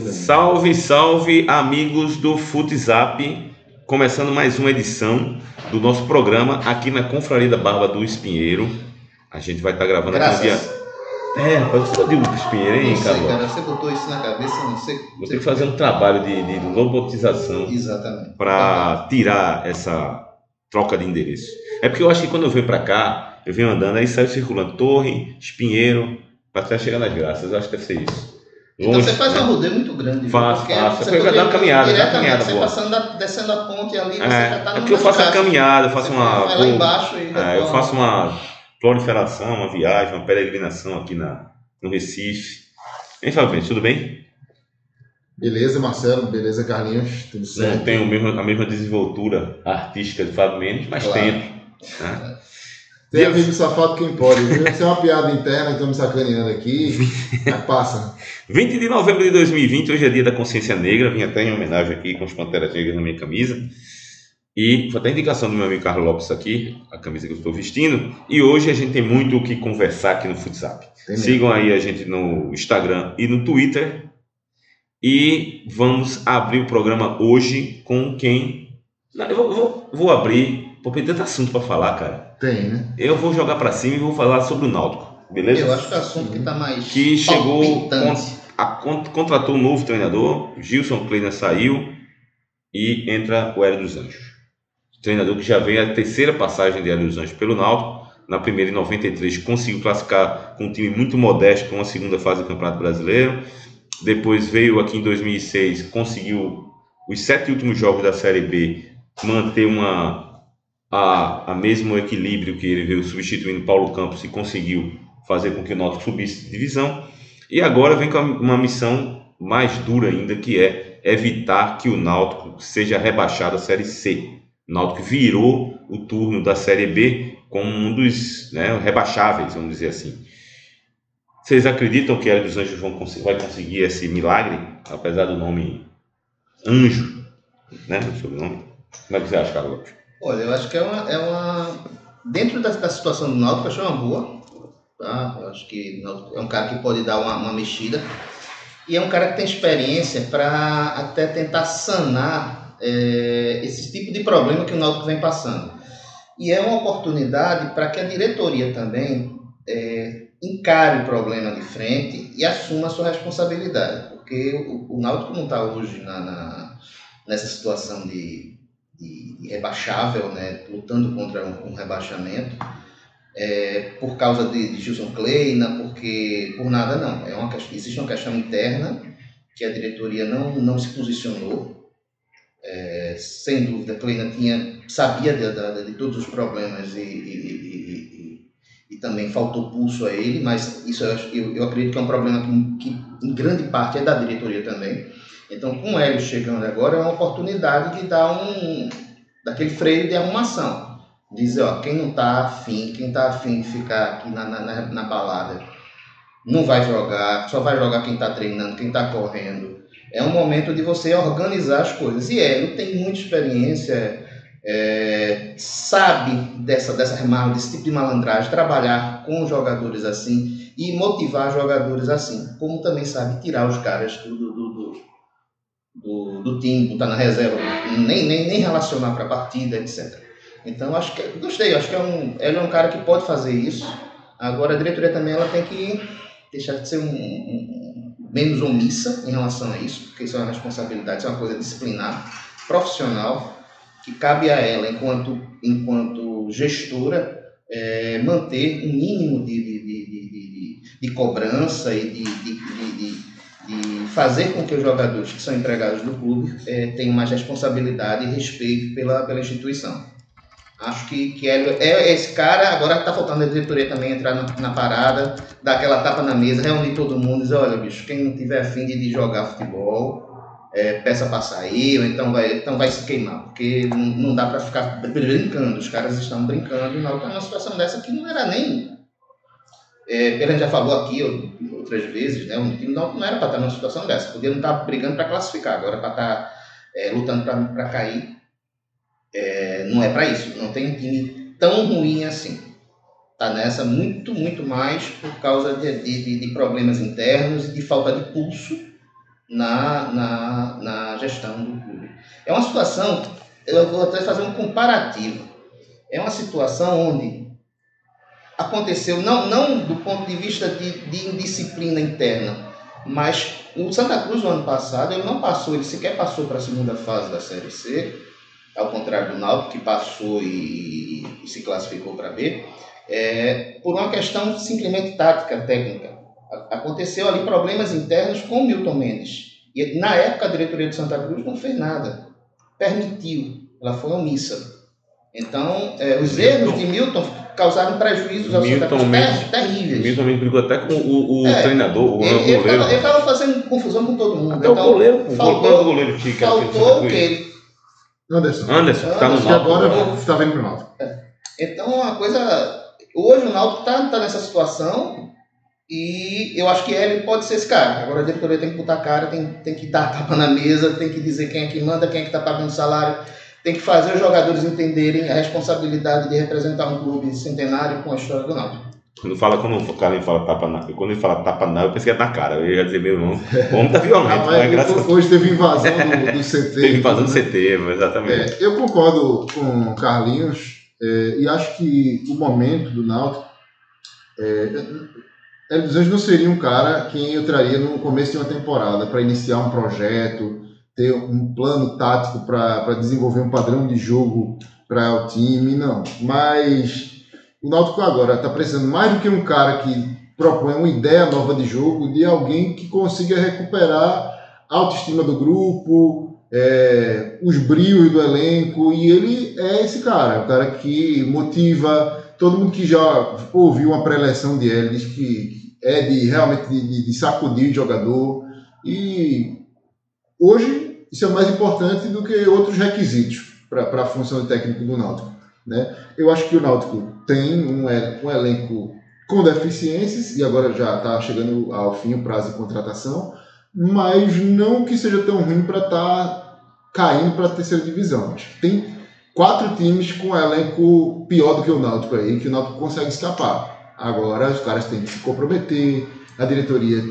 Salve, salve, amigos do Futzap. Começando mais uma edição do nosso programa aqui na Confraria da Barba do Espinheiro. A gente vai estar gravando Graças. aqui no dia. É, rapaz, você digo do Espinheiro, hein, sei, Carlos? cara, você botou isso na cabeça, não sei. Vou ter que fazer um trabalho de, de robotização Exatamente. para tirar essa troca de endereço. É porque eu acho que quando eu venho para cá, eu venho andando, aí saio circulando Torre, Espinheiro, para até chegar nas graças. Eu acho que deve ser isso. Então você faz né? uma rodeio muito grande. Faço, faço. você Eu já poderia dou uma caminhada, dá uma caminhada Você boa. passando a- descendo a ponte ali, você É, já tá é no porque eu faço a caminhada, eu faço Você uma. vai lá embaixo e é, eu faço uma proliferação, uma viagem, uma peregrinação aqui na, no Recife. Hein, Fabrício, tudo bem? Beleza, Marcelo? Beleza, Carlinhos? Tudo Não certo? tenho o mesmo- a mesma desenvoltura artística de Fábio Mendes, mas Claro. tento. né? Tem amigo safado quem pode? Isso é uma piada interna, estamos sacaneando aqui. Mas passa. 20 de novembro de 2020, hoje é dia da consciência negra. Vim até em homenagem aqui com os Panteras Negras na minha camisa. E foi até indicação do meu amigo Carlos Lopes aqui, a camisa que eu estou vestindo. E hoje a gente tem muito o que conversar aqui no Futsap. Sigam aí a gente no Instagram e no Twitter. E vamos abrir o programa hoje com quem. Não, eu vou, vou- vou abrir, porque tem tanto assunto para falar, cara. Tem, né? Eu vou jogar para cima e vou falar sobre o Náutico, beleza? Eu acho que é o assunto que tá mais Que chegou palpitante. a- con- contratou um novo treinador, Gilson Kleina saiu e entra o Hélio dos Anjos. Treinador que já veio a terceira passagem de Hélio dos Anjos pelo Náutico. Na primeira, em 93, conseguiu classificar com um time muito modesto para uma segunda fase do Campeonato Brasileiro. Depois veio aqui em 2006, conseguiu os sete últimos jogos da Série B manter uma a, a mesmo equilíbrio que ele veio substituindo Paulo Campos e conseguiu fazer com que o Náutico subisse de divisão. E agora vem com uma missão mais dura ainda, que é evitar que o Náutico seja rebaixado à Série C. O Náutico virou o turno da Série B como um dos né, rebaixáveis, vamos dizer assim. Vocês acreditam que Hélio dos Anjos vão vai conseguir esse milagre, apesar do nome Anjo, né, sobrenome? Como é que você acha, Carlos? Olha, eu acho que é uma. É uma... Dentro da, da situação do Náutico, eu achei uma boa. Tá? Eu acho que é um cara que pode dar uma, uma mexida. E é um cara que tem experiência para até tentar sanar é, esse tipo de problema que o Náutico vem passando. E é uma oportunidade para que a diretoria também é, encare o problema de frente e assuma a sua responsabilidade. Porque o, o Náutico não está hoje na, na- nessa situação de, de irrebaixável, né, lutando contra um, um rebaixamento, é, por causa de, de Gilson Kleina, porque por nada não. É uma, existe uma questão interna que a diretoria não, não se posicionou. É, sem dúvida, Kleina tinha, sabia de, de, de todos os problemas e, e- e- e- e também faltou pulso a ele, mas isso eu, eu acredito que é um problema que, que em grande parte é da diretoria também. Então, com o Hélio chegando agora, é uma oportunidade de dar um daquele freio de arrumação. Dizer, ó, quem não tá afim, quem tá afim de ficar aqui na, na, na, balada, não vai jogar, só vai jogar quem tá treinando, quem tá correndo. É um momento de você organizar as coisas. E Hélio tem muita experiência, é, sabe dessa, dessa desse tipo de malandragem, trabalhar com jogadores assim e motivar jogadores assim. Como também sabe tirar os caras do, do, do, do- do, time, botar na reserva, nem, nem, nem relacionar para a partida, etc. Então, acho que gostei, acho que é um, ele é um cara que pode fazer isso. Agora, a diretoria também ela tem que deixar de ser um, um- menos omissa em relação a isso, porque isso é uma responsabilidade, isso é uma coisa disciplinar, profissional, que cabe a ela, enquanto, enquanto gestora, eh, manter um mínimo de, de, de, de, de- cobrança e de fazer com que os jogadores que são empregados do clube eh, tenham mais responsabilidade e respeito pela, pela instituição. Acho que, que é, é esse cara, agora está faltando a diretoria também entrar na, na parada, dar aquela tapa na mesa, reunir todo mundo e dizer, olha bicho, quem não tiver afim de, de jogar futebol, é, peça para sair, ou então vai, então vai se queimar, porque não, não dá para ficar brincando, os caras estão brincando, não, numa situação dessa que não era nem é, Pela já falou aqui ou- outras vezes, né? O time não, não era para estar numa situação dessa. Podia não estar brigando para classificar, agora para estar é, lutando para cair. É, não é para isso. Não tem um time tão ruim assim. Tá nessa muito, muito mais por causa de, de- de problemas internos e de falta de pulso na, na, na gestão do clube. É uma situação, eu vou até fazer um comparativo. É uma situação onde aconteceu, não, não do ponto de vista de, de indisciplina interna, mas o Santa Cruz no ano passado ele não passou, ele sequer passou para a segunda fase da Série C, ao contrário do Náutico que passou e, e se classificou para B, é, por uma questão simplesmente tática, técnica. Aconteceu ali problemas internos com o Milton Mendes. E na época a diretoria de Santa Cruz não fez nada, permitiu, ela foi omissa. Então, é, os erros de Milton causaram prejuízos ao Milton Santa Cruz Mendes, terríveis. Milton Mendes brigou até com o, o é, treinador, o ele, goleiro. Ele estava fazendo confusão com todo mundo. Até então, o goleiro, faltou, o goleiro que Faltou o que ele... Anderson. Anderson, que está no Náutico. agora está vendo para o Náutico. É. Então, uma coisa... Hoje o Náutico está tá nessa situação e eu acho que ele pode ser esse cara. Agora a diretoria tem que botar a cara, tem, tem que dar tapa na mesa, tem que dizer quem é que manda, quem é que está pagando salário tem que fazer os jogadores entenderem a responsabilidade de representar um clube centenário com a história do Náutico. Quando fala, quando o cara fala tapa na, quando ele fala tapa na, eu pensei que é na cara. Eu ia dizer, meu irmão, o homem tá violento. Ah, mas hoje teve invasão do, do CT. teve invasão do né? CT, exatamente. É, eu concordo com o Carlinhos é, e acho que o momento do Náutico. É, Hélio dos Anjos não seria um cara quem eu traria no começo de uma temporada para iniciar um projeto, ter um plano tático para desenvolver um padrão de jogo para o time, não. Mas o Náutico agora está precisando mais do que um cara que propõe uma ideia nova de jogo, de alguém que consiga recuperar a autoestima do grupo, é, os brios do elenco, e ele é esse cara, o cara que motiva. Todo mundo que já ouviu uma pré-eleção de diz que é de realmente de, de sacudir o jogador. E hoje isso é mais importante do que outros requisitos para a função de técnico do Náutico. Né? Eu acho que o Náutico tem um, um elenco com deficiências, e agora já está chegando ao fim o prazo de contratação, mas não que seja tão ruim para estar tá caindo para a terceira divisão. Acho que tem quatro times com elenco pior do que o Náutico aí, que o Náutico consegue escapar. Agora os caras têm que se comprometer, a diretoria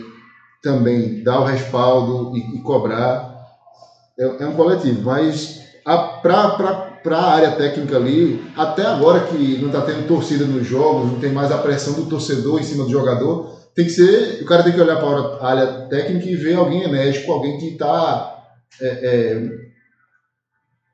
também dá o respaldo e, e cobrar é, é um coletivo, mas para a área técnica ali, até agora que não está tendo torcida nos jogos, não tem mais a pressão do torcedor em cima do jogador, tem que ser, o cara tem que olhar para a área técnica e ver alguém enérgico, alguém que está é, é,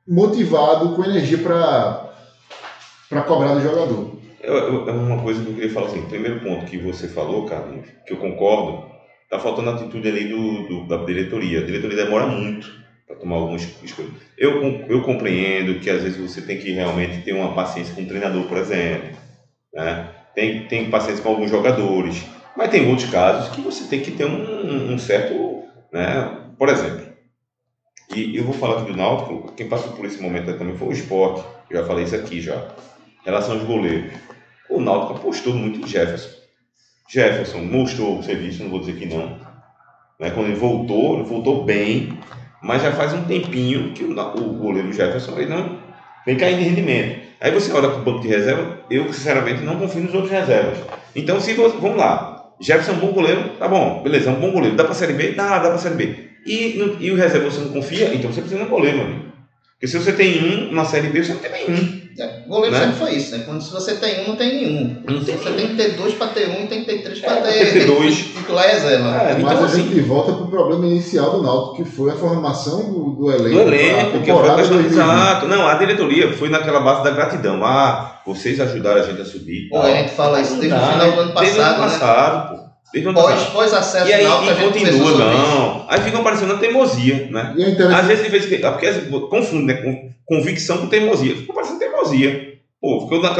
motivado, com energia para cobrar do jogador. É uma coisa que eu queria falar assim, primeiro ponto que você falou, Carlinhos, que eu concordo, tá faltando a atitude ali do, do, da diretoria. A diretoria demora muito para tomar algumas escolhas. Eu, eu compreendo que às vezes você tem que realmente ter uma paciência com o treinador, por exemplo. Né? Tem, tem paciência com alguns jogadores. Mas tem outros casos que você tem que ter um, um certo. Né? Por exemplo, e eu vou falar aqui do Náutico, quem passou por esse momento também foi o esporte. Já falei isso aqui já. Em relação aos goleiros. O Náutico apostou muito em Jefferson. Jefferson mostrou o serviço, não vou dizer que não. Né? Quando ele voltou, ele voltou bem mas já faz um tempinho que o, o goleiro Jefferson ele não vem caindo de rendimento. Aí você olha para o banco de reserva, eu sinceramente não confio nos outros reservas. Então, se você, vamos lá, Jefferson é um bom goleiro, tá bom, beleza, é um bom goleiro. Dá para a Série B? Dá, dá para a Série B. E, no, e o reserva você não confia, então você precisa de um goleiro, meu amigo. Porque se você tem um na Série B, você não tem nenhum. É, goleiro né? sempre foi isso, né? Quando se você tem um, não tem nenhum. Não tem você nenhum. tem que ter dois para ter um e tem que ter três para é, ter, ter dois. titular e reserva. É, então, mas a assim, gente volta para o problema inicial do Náutico, que foi a formação do, do elenco. Do elenco, que foi a questão, exato. Não, a diretoria foi naquela base da gratidão. Ah, vocês ajudaram a gente a subir. Pô, a gente fala isso desde o final do ano passado. Desde o ano passado, né? pô. Pós, pós acesso e aí, e continua, não. Aí fica parecendo a teimosia, né? É Às vezes, de vez em porque confunde, né? Convicção com teimosia. Fica parecendo Pô, ficou na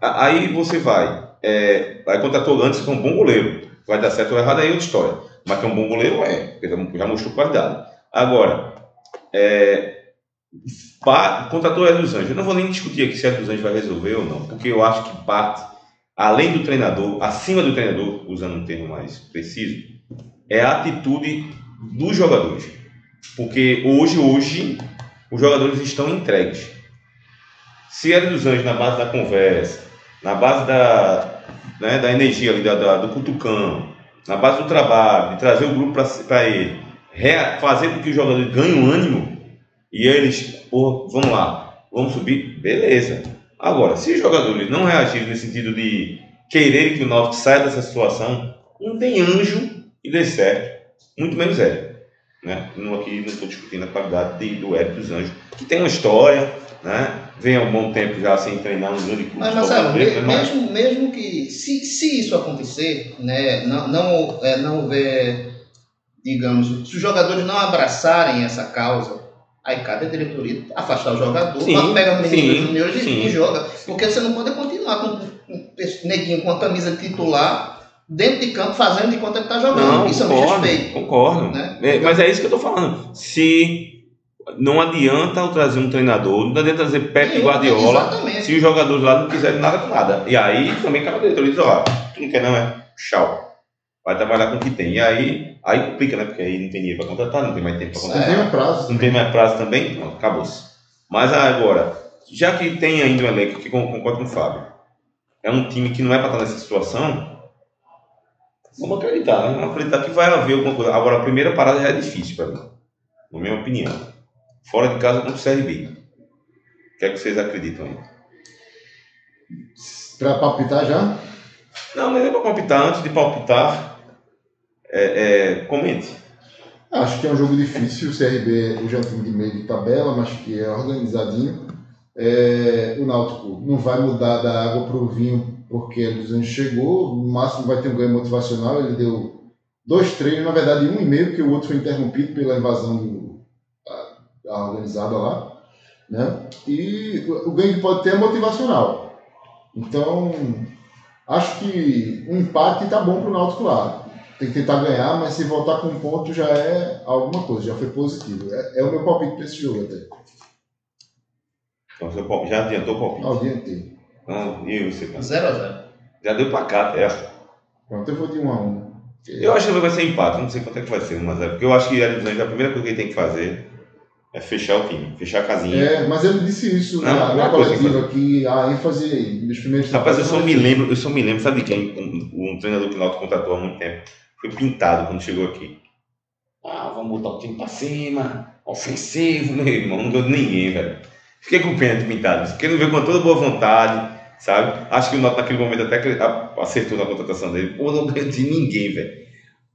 Aí você vai, é, aí contratou antes que é um bom goleiro. Vai dar certo ou errado aí é outra história. Mas que é um bom goleiro é, já mostrou qualidade. Agora, é, contratou Hélio dos Anjos. Eu não vou nem discutir aqui se Hélio Anjos vai resolver ou não, porque eu acho que parte, além do treinador, acima do treinador, usando um termo mais preciso, é a atitude dos jogadores. Porque hoje, hoje, os jogadores estão entregues. Se Hélio dos Anjos, na base da conversa, na base da, né, da energia ali, da, da, do cutucão, na base do trabalho, de trazer o grupo para ele, fazer com que os jogadores ganhem um ânimo e eles, pô, vamos lá, vamos subir, beleza. Agora, se os jogadores não reagirem no sentido de quererem que o Náutico saia dessa situação, não tem anjo e dê certo, muito menos é. Né? Não, aqui não estou discutindo a qualidade de, do Hélio dos Anjos, que tem uma história, né? vem há um bom tempo já sem treinar um grande clube. Mas, Marcelo, brasileiro, me- mas- mesmo, mesmo que, se, se isso acontecer, né, não, não, é, não houver, digamos, se os jogadores não abraçarem essa causa, aí cabe a diretoria afastar o jogador, Sim, pega o menino juniores e, joga. Porque você não pode continuar com, esse neguinho com a camisa titular dentro de campo fazendo de conta que tá jogando. Não, isso é um concordo, concordo. Né? É, mas é isso que eu tô falando. Se não adianta eu trazer um treinador, não adianta trazer Pepe Nenhum, Guardiola, Exatamente. se os jogadores lá não quiserem nada com nada. E aí também cada diretoria diz, ó, tu não quer não, é? Tchau. Vai trabalhar com o que tem. E aí, aí complica, né? Porque aí não tem dinheiro para contratar, não tem mais tempo para Não contratar. tem um prazo. Não tem mais prazo também? Não, acabou-se. Mas agora, já que tem ainda um elenco que con- concordo com o Fábio, é um time que não é para estar nessa situação, vamos acreditar, né? Vamos acreditar que vai haver alguma coisa. Agora, a primeira parada já é difícil para mim, na minha opinião. Fora de casa contra o CRB. O que é que vocês acreditam aí? Pra palpitar já? Não, mas é para palpitar. Antes de palpitar, é, é, comente. Acho que é um jogo difícil. O CRB é um time de meio de tabela, mas que é organizadinho. É, o Náutico não vai mudar da água para o vinho porque dos Anjos chegou. No máximo vai ter um ganho motivacional. Ele deu dois treinos, na verdade um e meio, porque o outro foi interrompido pela invasão do, da, da organizada lá. Né? E o, o ganho que pode ter é motivacional. Então, acho que um empate está bom para o Náutico lá tem que tentar ganhar, mas se voltar com um ponto já é alguma coisa, já foi positivo. É, é o meu palpite para esse jogo até. Então, seu palpite- já adiantou o palpite. Ao Então, e você, cara? 0x0. Já deu para cá, até. Pronto, eu vou de 1 a 1 Eu acho que vai ser empate, não sei quanto é que vai ser, mas é porque eu acho que a primeira coisa que ele tem que fazer é fechar o time, fechar a casinha. É, mas ele disse isso Não, na, não na é coisa que coletiva, que a ênfase dos primeiros Rapaz, eu só me é lembro, eu só me lembro, sabe de quem? Um, um treinador que o Náutico contratou há muito tempo. Foi pintado quando chegou aqui. Ah, vamos botar o time pra cima, ofensivo, meu irmão, não ganhou de ninguém, velho. Fiquei com pena de pintado, porque ele veio com toda boa vontade, sabe? Acho que o Náutico naquele momento até acertou na contratação dele. Pô, não ganhou de ninguém, velho.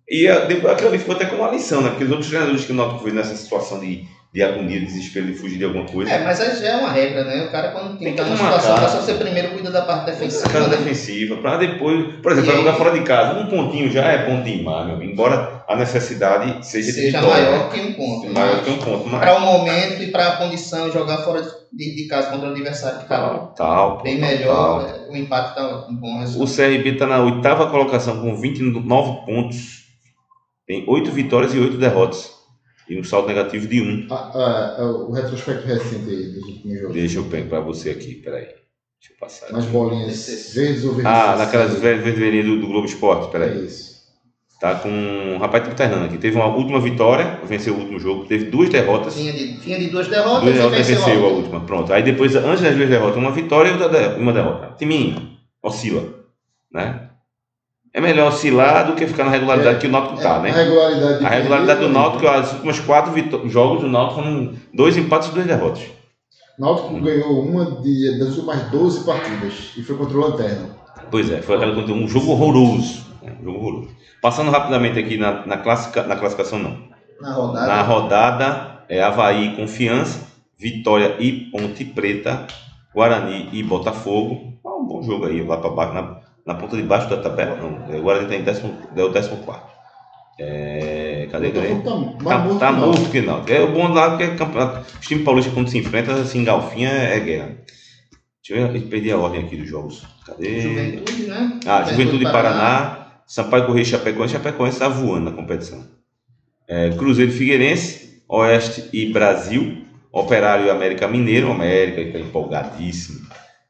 E depois aquilo ali ficou até como uma lição, né? Porque os outros treinadores que o Náutico foi nessa situação de, de agonia, desespero, de fugir de alguma coisa. É, mas aí já é uma regra, né? O cara quando Tem que marcar. situação dessa, você primeiro cuida da parte Defensiva, defensiva. cara né? defensiva, para depois, por exemplo, para jogar fora de casa, um pontinho já é bom demais, meu amigo. Embora a necessidade seja, Seja vitória, maior que um ponto. né? maior mas que um ponto, mas Para o momento e para a condição de jogar fora de, de casa contra o adversário, cara, tal, tal, bem tal, melhor. tal. né? O empate tá um bom O resultado. CRB está na oitava colocação com 29 pontos, tem 8 vitórias e 8 derrotas e um saldo negativo de 1. Ah, ah, ah, o retrospecto recente aí dos últimos jogos. Deixa eu pegar para você aqui, peraí. Deixa eu passar. Nas aqui. bolinhas Esse- verdes ou verdes. Ah, naquelas velhas vermelhas do, do Globo Esporte, peraí. É isso. Tá com. O rapaz tá alternando aqui. Teve uma última vitória, venceu o último jogo, teve duas derrotas. Vinha de, vinha de duas derrotas Duas e derrotas venceu venceu a a outra. última. Pronto. Aí depois, antes das duas derrotas, uma vitória e uma derrota. Timinho, oscila. Né? É melhor oscilar do que ficar na regularidade É, que o Náutico tá, A né? regularidade, de A regularidade do Náutico, as últimas quatro jogos do Náutico foram dois empates e duas derrotas. Náutico ganhou uma de, das últimas 12 partidas e foi contra o Lanterna. Pois é, foi aquela contra um jogo horroroso. né? Um jogo horroroso. Passando rapidamente aqui na, na, classica, na classificação, não. Na rodada. Na rodada, é Havaí e Confiança, Vitória e Ponte Preta, Guarani e Botafogo. Ah, um bom jogo aí, lá para baixo, na, na ponta de baixo da tabela. Não, é, o Guarani está em décimo, é o décimo quarto. É, cadê? O? Botafogo tá Tá, tá que não. morto que não. É o bom lá porque é campeonato, os times paulistas quando se enfrentam, assim, galfinha é guerra. Deixa eu ver, perdi a ordem aqui dos jogos. Cadê? Juventude, né? Ah, Juventude de Paraná, Sampaio Correia e Chapecoense. Chapecoense está voando na competição. É, Cruzeiro Figueirense, Oeste e Brasil, Operário e América Mineiro, América que está empolgadíssimo.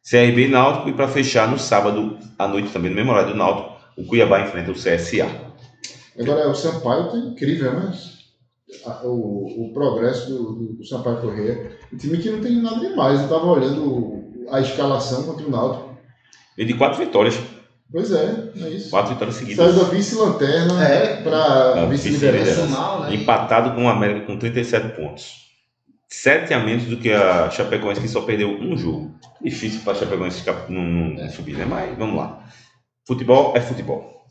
CRB e Náutico, e para fechar no sábado à noite também, no mesmo horário do Náutico, o Cuiabá enfrenta o CSA. Agora, o Sampaio tá incrível, né? O, o progresso do, do, do Sampaio Correia. Um time que não tem nada demais. Eu tava olhando a escalação contra o Náutico. E de quatro vitórias. Pois é, é isso. Quatro vitórias seguidas. Saiu da vice-lanterna É. para vice-liderança. Mal, né? Empatado com o América com 37 pontos. Sete a menos do que a Chapecoense, que só perdeu um jogo. Difícil para a Chapecoense não, não É. subir, né? Mas vamos lá. Futebol é futebol.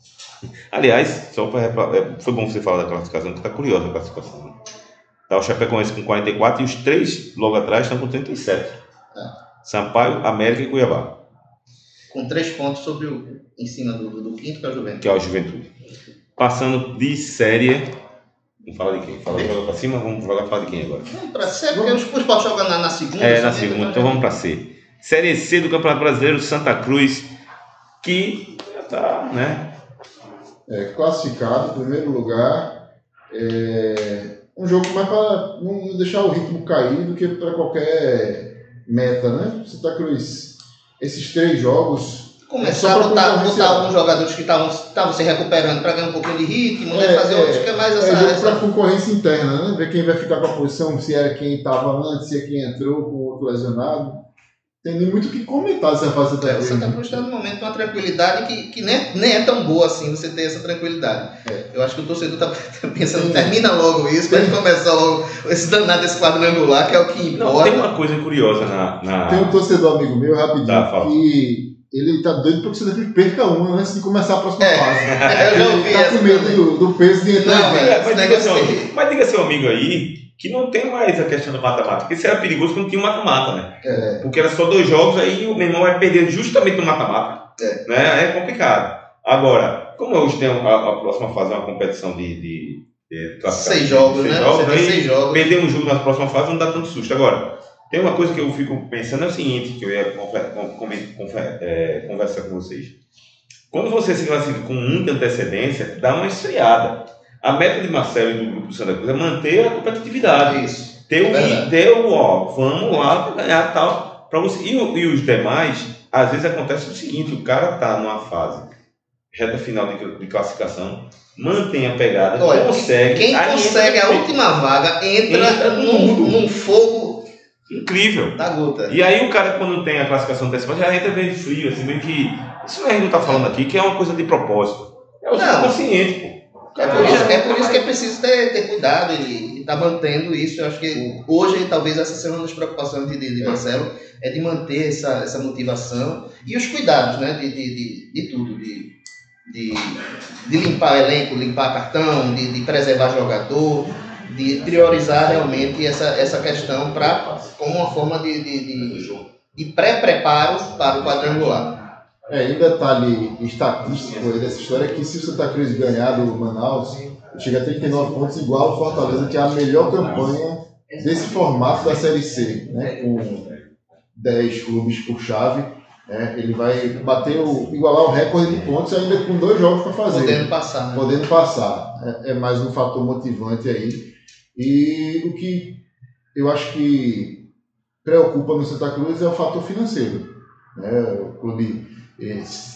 Aliás, só para foi bom você falar da classificação, que está curiosa a classificação. né? Tá o Chapecoense com 44 e os três logo atrás estão com 37. É. Sampaio, América e Cuiabá, Com três pontos sobre o, em cima do, do, do quinto, que é o Juventus. que é o Juventude. Passando de série. Vamos falar de quem? Fala joga para cima, vamos jogar falar de quem agora? Vamos pra C, porque os os pode jogar na, na segunda. É, na segunda. Então vamos para C. Série C do Campeonato Brasileiro, Santa Cruz, que já tá, né? É, classificado, primeiro lugar. É, um jogo mais para não deixar o ritmo cair do que para qualquer meta, né? Santa Cruz, esses três jogos. Começar É a só botar, alguns jogadores que estavam se recuperando para ganhar um pouquinho de ritmo, né? É, fazer é, outros que é mais É essa. jogo essa- para concorrência interna, né? Ver quem vai ficar com a posição, se era quem estava antes, se é quem entrou com o outro lesionado. Tem nem muito o que comentar dessa fase É, Cruz. Santa Cruz está no momento de uma tranquilidade que, que nem, nem é tão boa assim você ter essa tranquilidade. É. Eu acho que o torcedor está pensando, Sim. termina logo isso, para gente começar logo esse danado desse quadrangular, que é o que Não, importa. tem uma coisa curiosa na. na- Tem um torcedor amigo meu, rapidinho, Tá, que ele tá doido para que o Santa perca uma antes de começar a próxima É, fase. eu já ouvi Ele tá essa com medo do, do peso de entrar Não. É, esse mas, diga seu, mas diga seu amigo aí que não tem mais a questão do mata-mata. Porque isso era perigoso quando tinha o mata-mata, né? É. Porque era só dois jogos, aí o meu irmão vai perder justamente no mata-mata. É. Né? É complicado. Agora, como hoje tem a, a próxima fase, é uma competição de, de, de Seis jogos, seis né? jogos, aí seis jogos. perder um jogo na próxima fase não dá tanto susto. Agora, tem uma coisa que eu fico pensando é o seguinte, que eu ia é, conversar com vocês. Quando você se classifica com muita antecedência, dá uma esfriada. A meta de Marcelo e do grupo do Santa Cruz é manter a competitividade. Isso. Ter o, Verdade. ter o ó, vamos lá para ganhar tal. Pra você, e, e os demais, às vezes acontece o seguinte, o cara tá numa fase reta final de, de classificação, mantém a pegada, Olha, consegue. Quem consegue a última vaga entra, Entra num, num fogo Incrível. da gota. E aí o cara quando tem a classificação antecipada já entra meio frio, assim, meio que. Isso a gente não tá falando aqui, que é uma coisa de propósito. É o Não. consciente, pô. É por, isso, é por isso que é preciso ter, ter cuidado e estar mantendo isso. Eu acho que hoje, talvez, essa seja uma das preocupações de, de, de É. Marcelo, é de manter essa, essa motivação e os cuidados, né? De, de, de, de tudo. De, de, de limpar elenco, limpar cartão, de, de preservar jogador, de priorizar realmente essa, essa questão pra, como uma forma de, de, de, de pré-preparo para o quadrangular. É, e um detalhe estatístico aí dessa história é que se o Santa Cruz ganhar do Manaus, chega a 39 pontos igual ao Fortaleza, que é a melhor campanha desse formato da Série C, né? Com 10 clubes por chave. né? Ele vai bater o, igualar o recorde de pontos ainda com dois jogos para fazer. Podendo passar, né? podendo passar. É, é mais um fator motivante aí. E o que eu acho que preocupa no Santa Cruz é o fator financeiro. Né? O clube,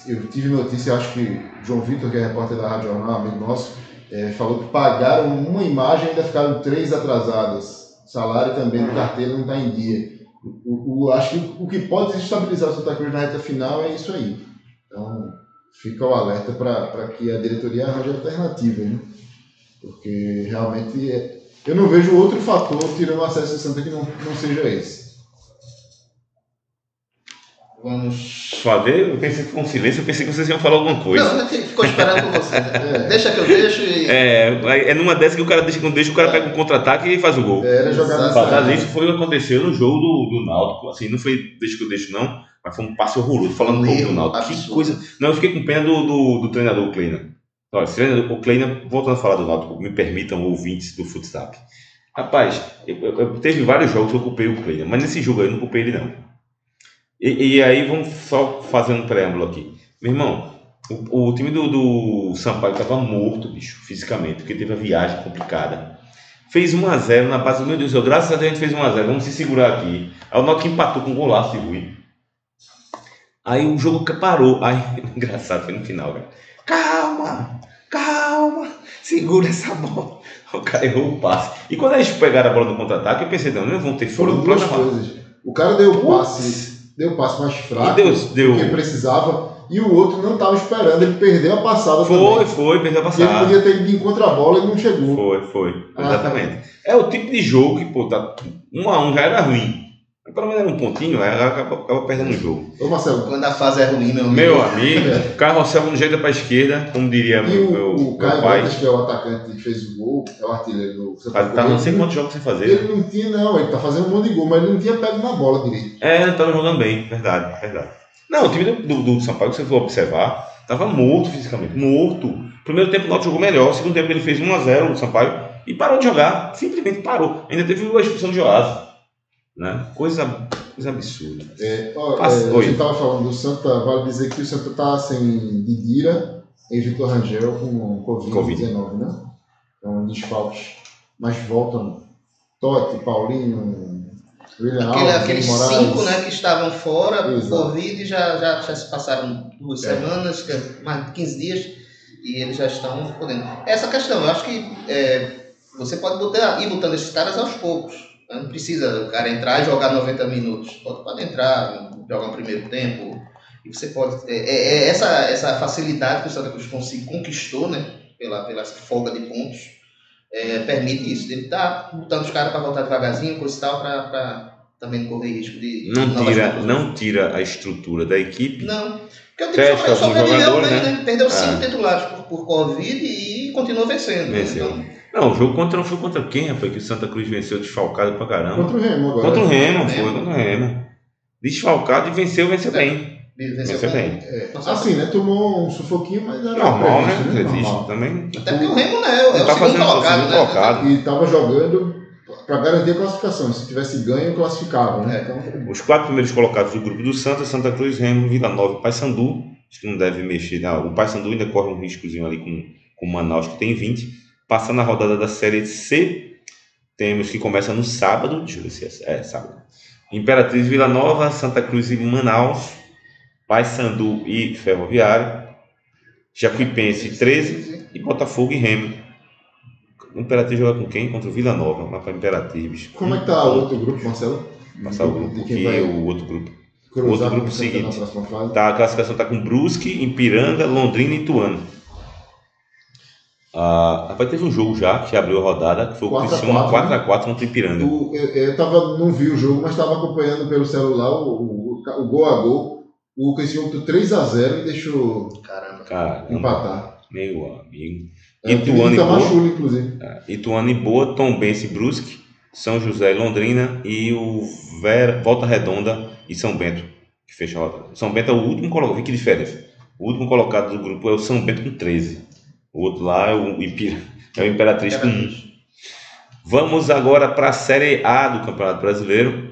eu tive notícia, acho que João Vitor, que é repórter da Rádio Jornal, amigo nosso, eh, falou que pagaram uma imagem e ainda ficaram três atrasadas. Salário também do carteiro não está em dia. O, o- acho que o que pode desestabilizar o Santa Cruz na reta final é isso aí. Então, fica o alerta para que a diretoria arranje alternativas, né? Porque realmente é- eu não vejo outro fator tirando o acesso de Santa que não, não seja esse. Vamos. Fazer, eu pensei que com silêncio, eu pensei que vocês iam falar alguma coisa. Não, gente ficou esperando por você. É. Deixa que eu deixo e. É, é numa dessa que o cara deixa que não deixa, o cara pega um contra-ataque e faz o gol. Era jogar Exato. nessa Fazer isso foi o que aconteceu no jogo do, do Náutico. Assim, não foi deixa que eu deixo, não, mas foi um passe horroroso. Falando um pouco do Náutico. Que absurdo. coisa. Não, eu fiquei com pena do, do, do treinador Kleina. Olha, esse treinador, o Kleina, voltando a falar do Náutico, me permitam ouvintes do Futsap. Rapaz, eu, eu- eu- teve vários jogos que eu culpei o Kleina, mas nesse jogo aí eu não culpei ele, não. E, e aí, vamos só fazer um preâmbulo aqui. Meu irmão, o, o time do, do Sampaio estava morto, bicho, fisicamente, porque teve a viagem complicada. Fez 1x0 na base, meu Deus do céu, graças a Deus a gente fez 1x0, vamos se segurar aqui. Aí o Náutico empatou com um golaço de Rui. Aí o jogo parou. Aí, engraçado, foi no final, cara. Calma, calma, segura essa bola. O cara errou o passe. E quando eles pegaram a bola no contra-ataque, eu pensei, não, não vão ter Foram fôlego duas coisas. O cara deu o passe, deu o passe mais E fraco Deus deu. que precisava e o outro não estava esperando, ele perdeu a passada Foi, também. foi, perdeu a Porque Ele passada. podia ter ido de encontro à bola e não chegou. Foi, foi. Ah, Exatamente. É o tipo de jogo que, pô, tá um a um já era ruim. Pelo menos era um pontinho, aí acaba, acaba perdendo o jogo. Ô Marcelo, Quando a fase é ruim, meu amigo. Meu amigo, o carrossel não jeito pra esquerda, como diria e meu, o, meu, o meu Caio pai. Gomes, que é o atacante que fez o gol, é o artilheiro do Santa Tá, tá não sei quantos jogos sem fazer. Ele não tinha, não, ele tá fazendo um monte de gol, mas ele não tinha pego na bola direito. É, não tava jogando bem, verdade, verdade. Não, o time do, do, do Sampaio, se você for observar, tava morto fisicamente, morto. Primeiro tempo o Náutico jogou melhor, segundo tempo ele fez 1x0 no Sampaio e parou de jogar, simplesmente parou. Ainda teve a expulsão de Joás, né? Coisa, coisa absurda. É, ó, Passa- é, a gente tava falando do Santa, vale dizer que o Santa tá sem Didira e Vitor Rangel com Covid-19, né? Então, desfalques. Mas voltam Totti, Paulinho, William Aquele, Alves, aqueles Moraes. cinco né, que estavam fora por. Covid já, já, já se passaram duas É. semanas, é mais de 15 dias, e eles já estão podendo. Essa questão, eu acho que é, você pode botar, ir botando esses caras aos poucos. Não precisa o cara entrar e jogar 90 minutos. Pode, pode entrar, jogar um primeiro tempo. E você pode. É, é- é essa, essa facilidade que o Santa Cruz conquistou, né? Pela, pela folga de pontos, é, permite isso. Ele tá botando os caras para voltar devagarzinho, coisa e tal, para também não correr risco de. Não tira, não tira a estrutura da equipe. Não. Porque o time só- sobreviveu, jogadores, né? né? Perdeu cinco É. titulares por, por Covid e continuou vencendo. né? Venceu. Então, Não, o jogo contra não foi contra quem, rapaz? Que o Santa Cruz venceu desfalcado pra caramba. Contra o Remo agora. Contra o Remo, foi contra o Remo. Desfalcado e venceu, venceu bem. venceu bem. É, assim, né? Tomou um sufoquinho, mas era Normal, previsto, né? Existe Normal. também. Até porque o Remo né, é o tá fazendo colocado, né? colocado. E tava jogando para garantir a classificação. Se tivesse ganho, classificava, né? É. Então, Os quatro primeiros colocados do grupo do Santa, Santa Cruz, Remo, Vila Nova e Paysandu. Acho que não deve mexer. Não, o Paysandu ainda corre um riscozinho ali com, com o Manaus, que tem 20. Passando a rodada da Série C, temos que começa no sábado. Deixa eu ver se é, é sábado. Imperatriz, Vila Nova, Santa Cruz e Manaus. Paysandu e Ferroviário. Jacuipense, 13. E Botafogo e Remo. O Imperatriz joga com quem? Contra o Vila Nova, lá para Imperatriz. como é que tá o outro grupo, Marcelo? Passar o grupo aqui, quem vai o outro grupo. cruzar outro grupo o seguinte. Tá, a classificação está com Brusque, Ipiranga, Londrina e Ituano. Ah, rapaz, teve um jogo já que abriu a rodada, que foi o 4 a Criciúma 4, 4x4 contra o Ipiranga. O- eu, eu tava, não vi o jogo, mas estava acompanhando pelo celular o, o, o gol a gol. O Criciúma botou 3x0 e deixou Caramba. Caramba, empatar. meu amigo. É, o time Ituano e Boa. Tamachula, inclusive. Ituano e Boa, Tombense e Brusque, São José e Londrina e o Vera, Volta Redonda e São Bento, que fecha a rodada. São Bento é o último colocado, vê que diferença. O último colocado do grupo é o São Bento com 13. O outro lá é o, é o Imperatriz com 1. Vamos agora para a Série A do Campeonato Brasileiro.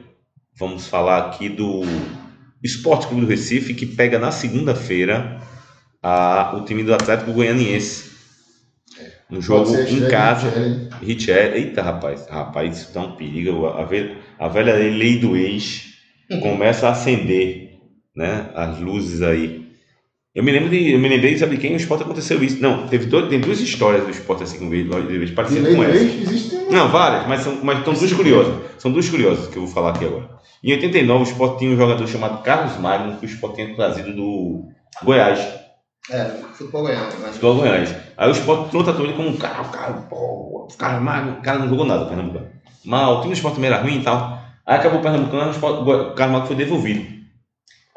Vamos falar aqui do Esporte Clube do Recife, que pega na segunda-feira a- o time do Atlético Goianiense. Um jogo em casa. Richel, eita rapaz, rapaz, isso dá um perigo. A, velha, a velha lei do ex começa a acender, né? As luzes aí. Eu me lembro de, eu me lembrei, sabe quem? O esporte aconteceu isso. Não, teve dois, tem duas histórias do esporte assim com De parecidas com do essa. ex, existe um. Não, várias, mas são, mas estão duas curiosas. São duas curiosas que eu vou falar aqui agora. Em 89, o Sport tinha um jogador chamado Carlos Magno, que o Sport tinha trazido do Goiás, É, futebol ganhando. Mas... futebol Goiás. Aí o Sport tratou ele como um cara, o cara, pô, cara Magno, o cara não jogou nada, Pernambucano. Mas o time do Sport também era ruim e tal. Aí acabou o Pernambucano, o, Sport, o Goi- o Carlos Magno foi devolvido.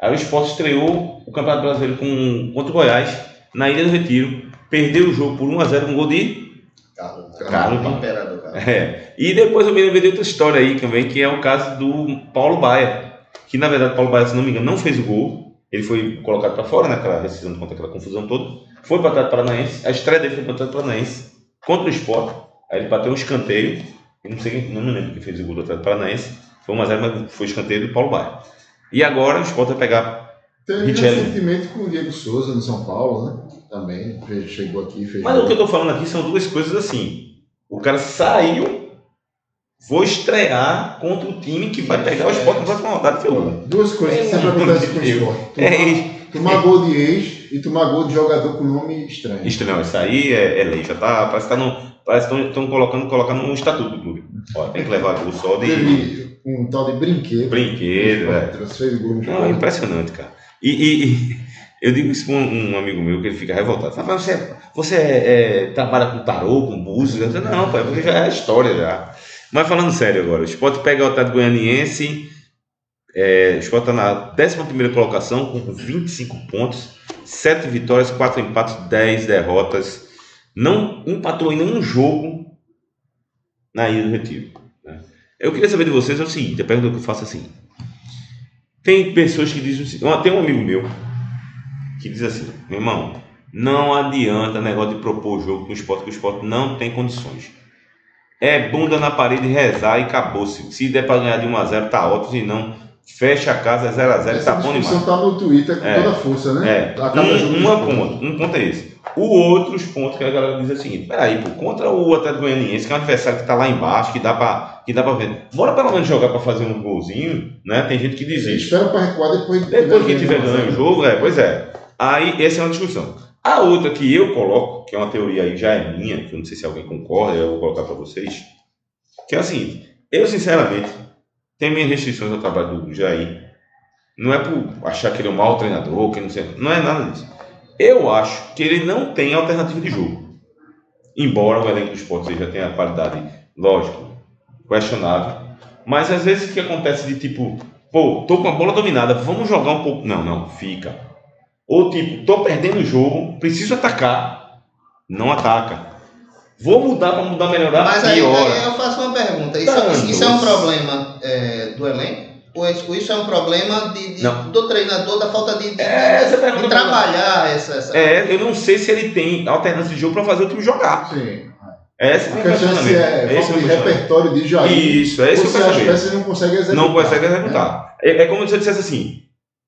Aí o Sport estreou o Campeonato Brasileiro com, contra o Goiás, na Ilha do Retiro. Perdeu o jogo por 1x0 com um gol de Carlos, Carlos, Imperador. É. E depois eu me lembrei de outra história aí também, que é o caso do Paulo Baia. Que na verdade Paulo Baia, se não me engano, não fez o gol. Ele foi colocado para fora naquela rescisão contra aquela confusão toda. Foi para o Atlético Paranaense. A estreia dele foi para o Atlético Paranaense contra o Sport. Aí ele bateu um escanteio. Eu não sei, não me lembro quem fez o gol do Atlético Paranaense. Foi 1x0, mas foi escanteio do Paulo Baia. E agora o Sport vai pegar. Teve recentemente com o Diego Souza no São Paulo, né? Também. Chegou aqui e fez. Mas o que eu tô falando aqui são duas coisas assim. O cara saiu, vou estrear contra o time que vai pegar o Sport na próxima rodada. Foi o Duas coisas que sempre acontecem com o esporte. É Tomar, gol de ex e tomar gol de jogador com nome estranho. Não, isso aí é, é lei, já tá, parece que tá no, parece estão colocando, colocando no estatuto do clube. Ó, tem que levar gol só de um tal de brinquedo. brinquedo, é. Fez gol no Não, é esporte. impressionante, cara. E, e- e Eu digo isso para um, um amigo meu que ele fica revoltado. Fala, você, você é, é, trabalha com tarô, com búzios? Eu digo, não, pai, porque já é história já. Mas falando sério agora, o Sport pega o Atlético Goianiense, é, o Sport está na 11 colocação com 25 pontos, 7 vitórias, 4 empates, 10 derrotas. Não empatou em nenhum jogo na Ilha do Retiro. Eu queria saber de vocês é o seguinte: a pergunta que eu faço assim. Tem pessoas que dizem tem um amigo meu que diz assim, meu irmão, não adianta negócio de propor jogo com o esporte, que o esporte não tem condições. É bunda na parede, rezar e acabou-se. Se der para ganhar de 1 a 0 tá ótimo, se não, fecha a casa 0 a 0 tá bom demais. tá no Twitter com é, toda a força, né? É. Um, uma ponto, um ponto é esse. O outro ponto que a galera diz é o seguinte: peraí, pô, contra o Atlético Goianiense, que é um adversário que está lá embaixo, que dá para que dá para ver. Bora pelo menos jogar para fazer um golzinho, né? Tem gente que desiste. Espera para recuar depois Depois que tiver ganho o jogo, é, pois é. Aí essa é uma discussão. A outra que eu coloco, que é uma teoria aí já é minha, que eu não sei se alguém concorda, eu vou colocar para vocês, que é o seguinte: eu sinceramente tenho minhas restrições ao trabalho do Jair. Não é por achar que ele é um mau treinador, que não sei, não é nada disso. Eu acho que ele não tem alternativa de jogo. Embora o elenco do esporte seja tenha qualidade, lógico, questionável. Mas às vezes o que acontece de tipo, pô, tô com a bola dominada, vamos jogar um pouco. Não, não, fica. Ou tipo, tô perdendo o jogo, preciso atacar, não ataca. Vou mudar para mudar, melhorar, Mas aí, aí, eu faço uma pergunta. Isso, isso é um problema é, do elenco? Ou isso é um problema de, de do treinador, da falta de, de, é, de, de trabalhar essa, essa, É, eu não sei se ele tem alternância de jogo para fazer o time jogar. Sim. É esse a questão é, é, é falta de repertório de Jair. Isso, é isso que eu quero saber. não consegue executar. Não consegue executar. É, é como se eu dissesse assim,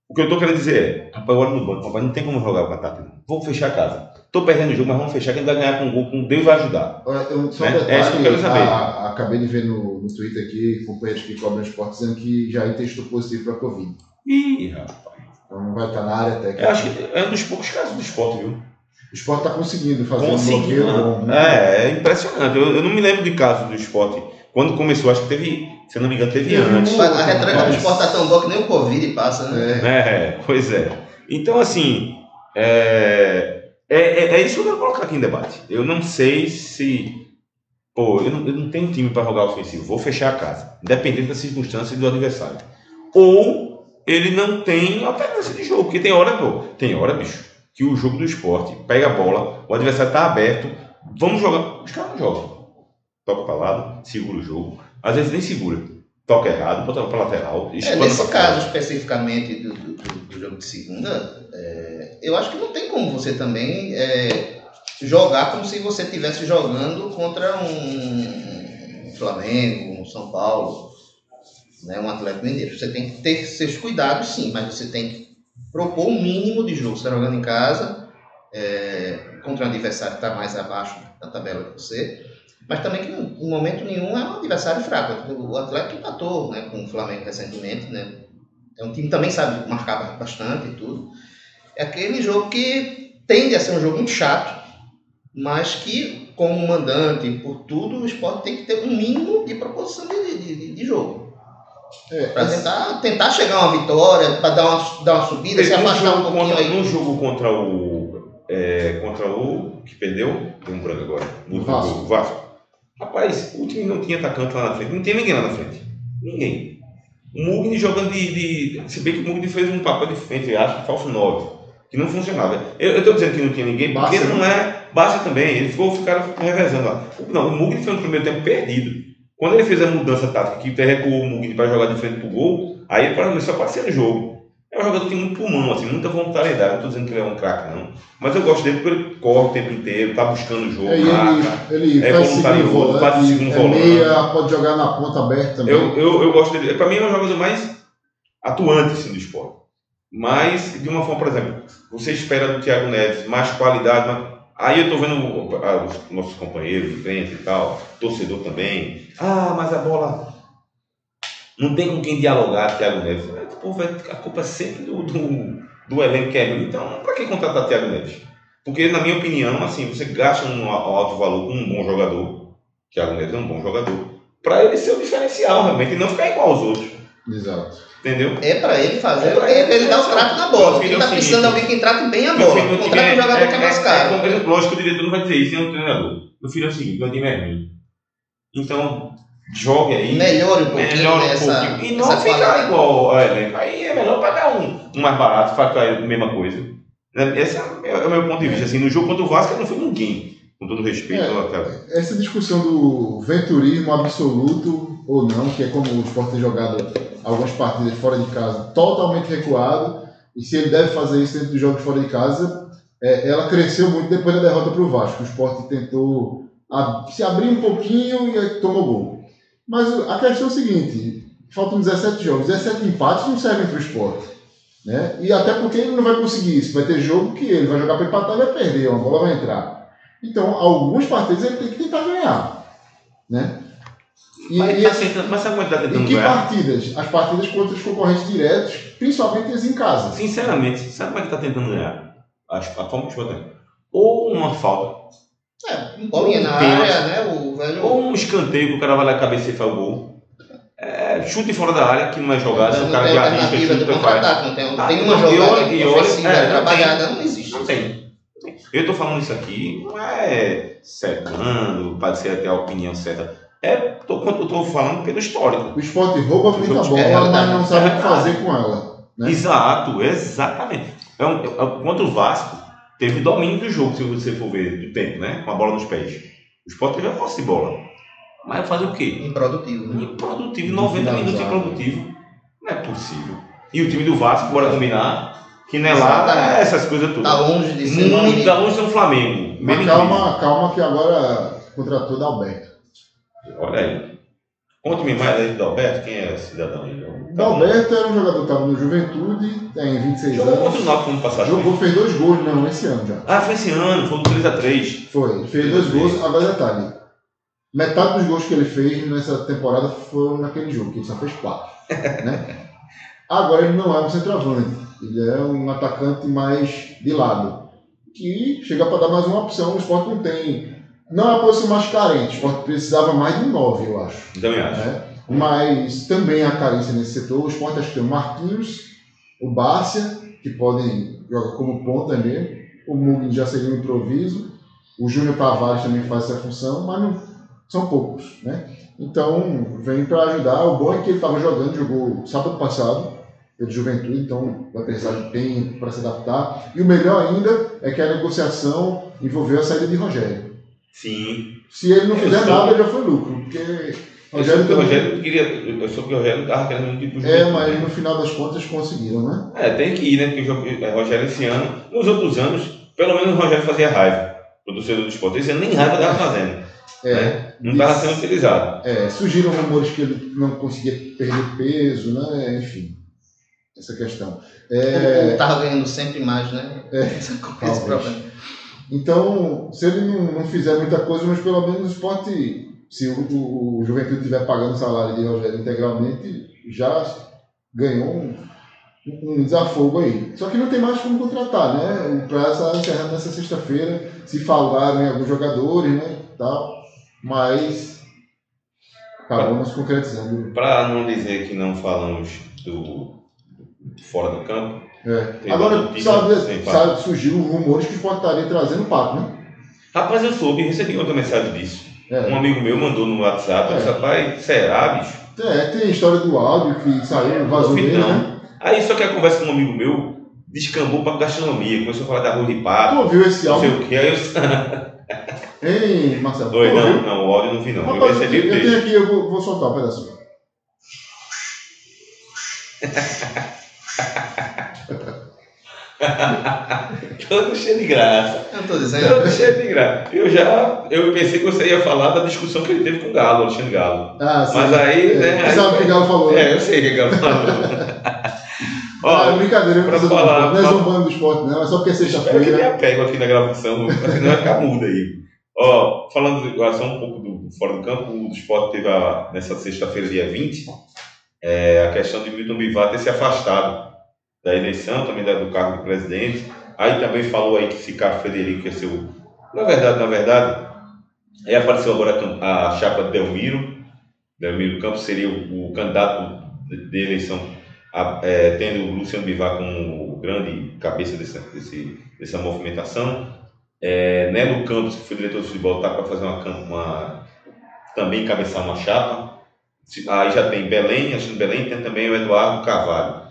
o que eu estou querendo dizer é, rapaz, olha no banco, rapaz, não tem como jogar com a Tati. Vamos fechar a casa. Estou perdendo o jogo, mas vamos fechar, que a gente vai ganhar com um gol, com Deus vai ajudar. Eu, só né? é isso que eu quero saber. A, acabei de ver no, no Twitter aqui, companheiros que cobram esporte, dizendo que Jair testou positivo para Covid. Ih, rapaz. Então não vai estar na área técnica. Eu acho que é um dos poucos casos do esporte, viu? O esporte está conseguindo fazer conseguindo, um bloqueio bom. Né? É, é impressionante. Eu, eu, não me lembro de caso do esporte. Quando começou, acho que teve, se eu não me engano, teve antes. A retranca do esporte está tão boa que nem o Covid passa, né? É, é pois é. Então, assim, é, é, é, é, isso que eu quero colocar aqui em debate. Eu não sei se. Pô, eu não, eu não tenho time para jogar ofensivo. Vou fechar a casa, independente da circunstância do adversário. Ou ele não tem alternância de jogo, porque tem hora, pô, tem hora, bicho que o jogo do esporte pega a bola, o adversário está aberto, vamos jogar. Os caras não jogam. Toca para lado, segura o jogo. Às vezes nem segura. Toca errado, bota para lateral. É, nesse caso especificamente do, do, do, jogo de segunda, é, eu acho que não tem como você também é, jogar como se você estivesse jogando contra um Flamengo, um São Paulo, né, um Atlético Mineiro. Você tem que ter seus cuidados, sim, mas você tem que propor um mínimo de jogo. Você está jogando em casa, é, contra um adversário que está mais abaixo da tabela que você, mas também que em momento nenhum é um adversário fraco. O Atlético empatou né, com o Flamengo recentemente, né? É um time que também sabe marcar bastante e tudo. É aquele jogo que tende a ser um jogo muito chato, mas que, como mandante, por tudo, o esporte tem que ter um mínimo de proposição de, de, de jogo. É, para tentar, tentar chegar a uma vitória, para dar uma, dar uma subida, se afastar um pouquinho contra, aí. No jogo contra o. É, contra o. que perdeu? Tem um branco agora. O Vasco. o Vasco. Rapaz, o time não tinha atacante lá na frente. Não tinha ninguém lá na frente. Ninguém. O Mugni jogando de, de. Se bem que o Mugni fez um papel de frente, acho falso 9. Que não funcionava. Eu estou dizendo que não tinha ninguém, porque Basta, não é. Basta também. Ele ficou, ficaram revezando lá. Não, o Mugni foi no primeiro tempo perdido. Quando ele fez a mudança tática, que recuou o Mugni para jogar de frente pro gol, aí ele começou a aparecer no jogo. É um jogador que tem muito pulmão, assim, muita voluntariedade. Não estou dizendo que ele é um craque, não. Mas eu gosto dele porque ele corre o tempo inteiro, está buscando o jogo, é, marca, ele, ele é voluntarioso, faz o segundo é volante. Meia, pode jogar na ponta aberta também. Eu, eu, eu gosto dele. Para mim é um jogador mais atuante assim, do esporte. Mas, de uma forma, por exemplo, você espera do Thiago Neves mais qualidade, mais Aí eu tô vendo os nossos companheiros de frente e tal, torcedor também. Ah, mas a bola. Não tem com quem dialogar, Thiago Neves. Pô, a culpa é sempre do, do, do elenco que é ruim. Então, para que contratar Thiago Neves? Porque, na minha opinião, assim, você gasta um alto valor com um bom jogador. Thiago Neves é um bom jogador. Para ele ser o diferencial, realmente, e não ficar igual aos outros. Exato. Entendeu? É pra ele fazer, É pra é ele pra ele dar o fazer. trato na bola. filho, Ele tá é o precisando seguinte, de alguém que trate bem a bola. filho, Contrata um jogador que é mais caro. é, lógico que o diretor não vai dizer isso, é um treinador. Meu filho é o seguinte, meu time é ruim. Então, jogue aí. Melhore um pouquinho melhora um essa, pouquinho. E não ficar qualidade. igual ao elenco. Aí é melhor pagar um, um mais barato, fazer a mesma coisa. Né? Esse é, é o meu ponto de vista. Assim, no jogo contra o Vasco, eu não fui ninguém. Com todo respeito. É. aquela- Essa discussão do venturismo absoluto ou não, que é como o Sport tem jogado algumas partidas fora de casa totalmente recuado, e se ele deve fazer isso dentro dos jogos fora de casa, é, ela cresceu muito depois da derrota para o Vasco. O Sport tentou a- se abrir um pouquinho e aí tomou gol. Mas a questão é o seguinte: faltam 17 jogos, 17 empates não servem para o Sport. Né? E até porque ele não vai conseguir isso. Vai ter jogo que ele vai jogar para empatar e vai perder, uma bola vai entrar. Então, alguns partidos ele tem que tentar ganhar. Né? E, Mas, e, tá tentando, mas sabe como ele tá e tentando que ganhar? partidas? As partidas contra os concorrentes diretos, principalmente as em casa. Sinceramente, sabe como é que tá tentando ganhar? A, a forma que tem. Ou uma falta, É, um bolinha na Pênalti. área, né? O velho. ou um escanteio que o cara vai lá cabeça e faz o gol. É, chute fora da área, que não é jogada, se não o cara tem já arrisca, chuta, faz. contra-ataque, não tem, Ah, tem uma e jogada e ofensiva é, trabalhada, não existe. Não tem. Eu tô falando isso aqui, não é cercando, pode ser até a opinião certa. É, tô, eu tô falando pelo histórico. O esporte rouba muita bola, realidade. mas não sabe o que É fazer com ela. Né? Exato, exatamente. É um, é- contra o Vasco, teve domínio do jogo, se você for ver, do tempo, né? Com a bola nos pés. O Sport teve a posse de bola. Mas fazer o quê? Improdutivo, né? Improdutivo, Não 90 minutos improdutivo. Não é possível. E o time do Vasco, bora combinar, que não é lá, é essas coisas todas. Tá longe de ser Muito longe de ser um Flamengo. Mas calma, calma que agora contratou Dalberto. incrível. Olha aí. Conte-me mais aí do Alberto, quem é esse cidadão aí? Dalberto é um jogador que estava no Juventude, tem 26 Jogou contra o anos. Náutico ano passado. Jogou, fez dois gols, não, esse ano já. Ah, foi esse ano, foi do 3x3. Foi, fez dois gols. Agora detalhe, metade dos gols que ele fez nessa temporada foram naquele jogo, que ele só fez quatro. né? Agora ele não é um centroavante, ele é um atacante mais de lado, que chega para dar mais uma opção. O Sport não tem, não é a posição mais carente, o Sport precisava mais de nove, eu acho. Também acho. né? Mas também há carência nesse setor. O Sport acho que tem o Marquinhos, o Bárcia, que podem jogar como ponta mesmo. O Mugni já seria um improviso. O Júnior Tavares também faz essa função, mas não, são poucos. Né? Então, vem para ajudar. O bom é que ele estava jogando, jogou sábado passado, pelo Juventude, então vai precisar de tempo para se adaptar. E o melhor ainda é que a negociação envolveu a saída de Rogério. Sim. Se ele não fizer nada, já foi lucro, porque Eu soube que o também- Rogério queria. Eu soube que o Rogério estava querendo ir pro É, mas no final das contas conseguiram, né? É, tem que ir, né? Porque o é, Rogério esse ano, nos outros anos, pelo menos o Rogério fazia raiva pro torcedor do esporte. Esse ano nem raiva estava fazendo. É, né? Não estava sendo utilizado. é, surgiram rumores que ele não conseguia perder peso, né? Enfim, essa questão. É, Ou tava ganhando sempre mais, né? É, Esse problema. Então, se ele não, não fizer muita coisa, mas pelo menos o esporte, se o, o, o Juventude estiver pagando o salário de Rogério integralmente, já ganhou um, um desafogo aí. Só que não tem mais como contratar, né? O prazo está encerrando nessa sexta-feira, se falaram em alguns jogadores, né? Tal, mas não se concretizando. Para não dizer que não falamos do fora do campo, É. Agora, sabe, sabe, surgiu rumores que o Sport estaria trazendo o Pato, né? rapaz, eu soube, recebi outra mensagem disso. É. Um amigo meu mandou no WhatsApp, eu disse, É. rapaz, será, bicho? É, tem a história do áudio que saiu, vazou Duvido dele, né? Aí só que a conversa com um amigo meu descambou para gastronomia, começou a falar da arroz de Tu pato, ouviu esse não sei áudio? o que, aí eu... Hein, Marcelo? Dois, Tu não, ouviu? não, o áudio eu não vi não, eu Rapaz, eu, recebi eu texto. tenho aqui, eu vou, vou soltar um pedacinho. Todo cheio de graça. Eu tô dizendo. Todo cheio de graça. Eu já, eu pensei que você ia falar da discussão que ele teve com o Galo, Alexandre Galo. Ah, sim. Mas aí, É, né, você aí- sabe o que o Galo falou, né? É, eu sei o que o Galo falou. Ó, brincadeira, pra pra falar, não é zombando do esporte, não, é só porque é sexta-feira. me apego aqui na gravação, senão vai ficar mudo aí. Ó, falando agora só um pouco do fora do campo, o esporte teve a, nessa sexta-feira, dia 20, é, a questão de Milton Bivar ter se afastado da eleição, também do cargo de presidente. Aí também falou aí que esse Carlos Frederico ia ser o. Na verdade, na verdade, aí apareceu agora a chapa de Delmiro. Delmiro Campos seria o, o candidato de, de eleição, a, é, tendo o Luciano Bivar como grande cabeça dessa, desse, dessa movimentação. É, Nelo Campos, que foi diretor de futebol, está para fazer uma, uma, também cabeçar uma chapa. Aí já tem Belém, que Belém tem também o Eduardo Carvalho.